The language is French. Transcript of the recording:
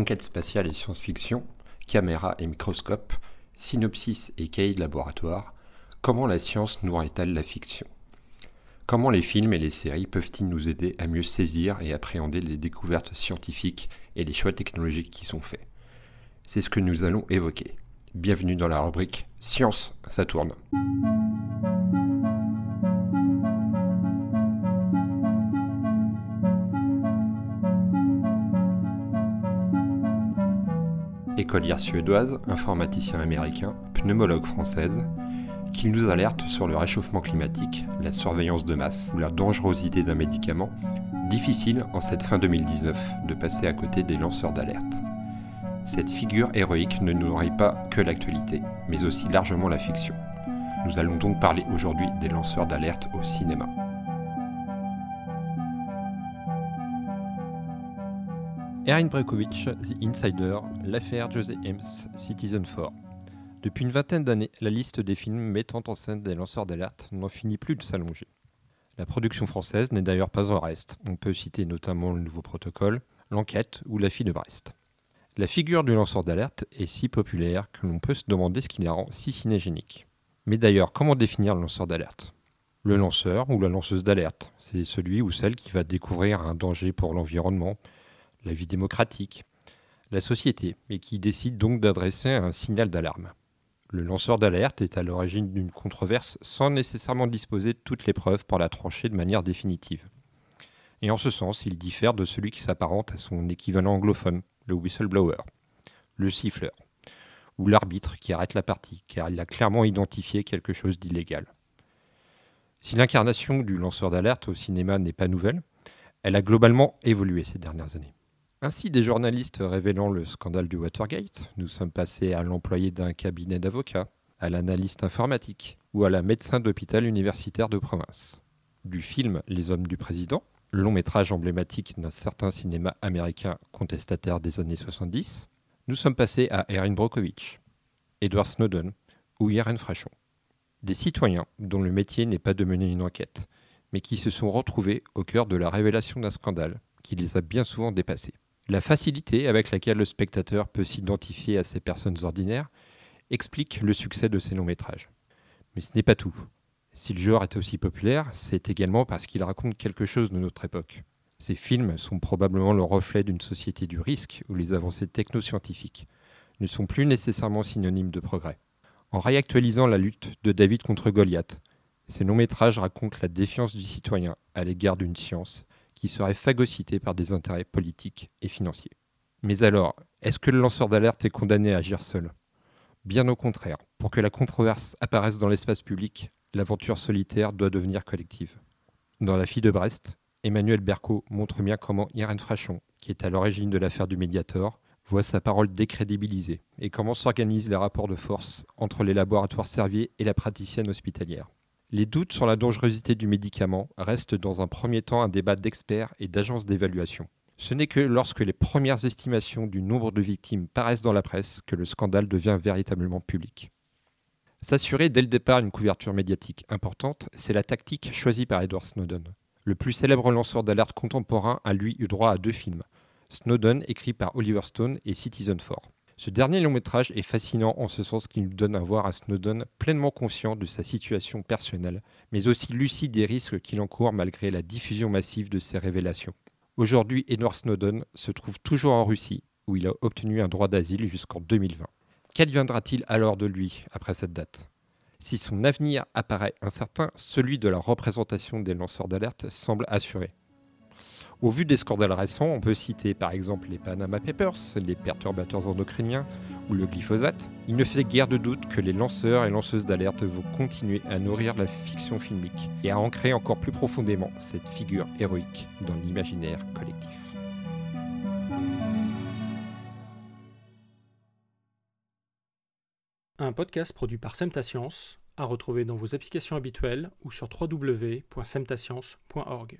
Conquête spatiale et science-fiction, caméra et microscope, synopsis et cahier de laboratoire, comment la science nourrit-elle la fiction? Comment les films et les séries peuvent-ils nous aider à mieux saisir et appréhender les découvertes scientifiques et les choix technologiques qui sont faits? C'est ce que nous allons évoquer. Bienvenue dans la rubrique Science, ça tourne. Écolière suédoise, informaticien américain, pneumologue française, qu'il nous alerte sur le réchauffement climatique, la surveillance de masse ou la dangerosité d'un médicament, difficile en cette fin 2019 de passer à côté des lanceurs d'alerte. Cette figure héroïque ne nourrit pas que l'actualité, mais aussi largement la fiction. Nous allons donc parler aujourd'hui des lanceurs d'alerte au cinéma. Erin Brekovic, The Insider, l'affaire José Ems, Citizen 4. Depuis une vingtaine d'années, la liste des films mettant en scène des lanceurs d'alerte n'en finit plus de s'allonger. La production française n'est d'ailleurs pas en reste. On peut citer notamment le nouveau protocole, l'enquête ou la fille de Brest. La figure du lanceur d'alerte est si populaire que l'on peut se demander ce qui la rend si cinégénique. Mais d'ailleurs, comment définir le lanceur d'alerte? Le lanceur ou la lanceuse d'alerte, c'est celui ou celle qui va découvrir un danger pour l'environnement, la vie démocratique, la société, et qui décide donc d'adresser un signal d'alarme. Le lanceur d'alerte est à l'origine d'une controverse sans nécessairement disposer de toutes les preuves pour la trancher de manière définitive. Et en ce sens, il diffère de celui qui s'apparente à son équivalent anglophone, le whistleblower, le siffleur, ou l'arbitre qui arrête la partie, car il a clairement identifié quelque chose d'illégal. Si l'incarnation du lanceur d'alerte au cinéma n'est pas nouvelle, elle a globalement évolué ces dernières années. Ainsi, des journalistes révélant le scandale du Watergate, nous sommes passés à l'employé d'un cabinet d'avocats, à l'analyste informatique ou à la médecin d'hôpital universitaire de province. Du film Les Hommes du Président, long métrage emblématique d'un certain cinéma américain contestataire des années 70, nous sommes passés à Erin Brockovich, Edward Snowden ou Yaren Frachon. Des citoyens dont le métier n'est pas de mener une enquête, mais qui se sont retrouvés au cœur de la révélation d'un scandale qui les a bien souvent dépassés. La facilité avec laquelle le spectateur peut s'identifier à ces personnes ordinaires explique le succès de ces longs métrages. Mais ce n'est pas tout. Si le genre est aussi populaire, c'est également parce qu'il raconte quelque chose de notre époque. Ces films sont probablement le reflet d'une société du risque où les avancées technoscientifiques ne sont plus nécessairement synonymes de progrès. En réactualisant la lutte de David contre Goliath, ces longs métrages racontent la défiance du citoyen à l'égard d'une science qui serait phagocyté par des intérêts politiques et financiers. Mais alors, est-ce que le lanceur d'alerte est condamné à agir seul? Bien au contraire, pour que la controverse apparaisse dans l'espace public, l'aventure solitaire doit devenir collective. Dans La fille de Brest, Emmanuel Berco montre bien comment Irène Frachon, qui est à l'origine de l'affaire du Mediator, voit sa parole décrédibilisée et comment s'organisent les rapports de force entre les laboratoires Servier et la praticienne hospitalière. Les doutes sur la dangerosité du médicament restent dans un premier temps un débat d'experts et d'agences d'évaluation. Ce n'est que lorsque les premières estimations du nombre de victimes paraissent dans la presse que le scandale devient véritablement public. S'assurer dès le départ une couverture médiatique importante, c'est la tactique choisie par Edward Snowden. Le plus célèbre lanceur d'alerte contemporain a lui eu droit à deux films. Snowden, écrit par Oliver Stone, et Citizen 4. Ce dernier long métrage est fascinant en ce sens qu'il nous donne à voir à Snowden pleinement conscient de sa situation personnelle, mais aussi lucide des risques qu'il encourt malgré la diffusion massive de ses révélations. Aujourd'hui, Edward Snowden se trouve toujours en Russie, où il a obtenu un droit d'asile jusqu'en 2020. Qu'adviendra-t-il alors de lui après cette date? Si son avenir apparaît incertain, celui de la représentation des lanceurs d'alerte semble assuré. Au vu des scandales récents, on peut citer par exemple les Panama Papers, les perturbateurs endocriniens ou le glyphosate. Il ne fait guère de doute que les lanceurs et lanceuses d'alerte vont continuer à nourrir la fiction filmique et à ancrer encore plus profondément cette figure héroïque dans l'imaginaire collectif. Un podcast produit par Semtascience, à retrouver dans vos applications habituelles ou sur www.semtascience.org.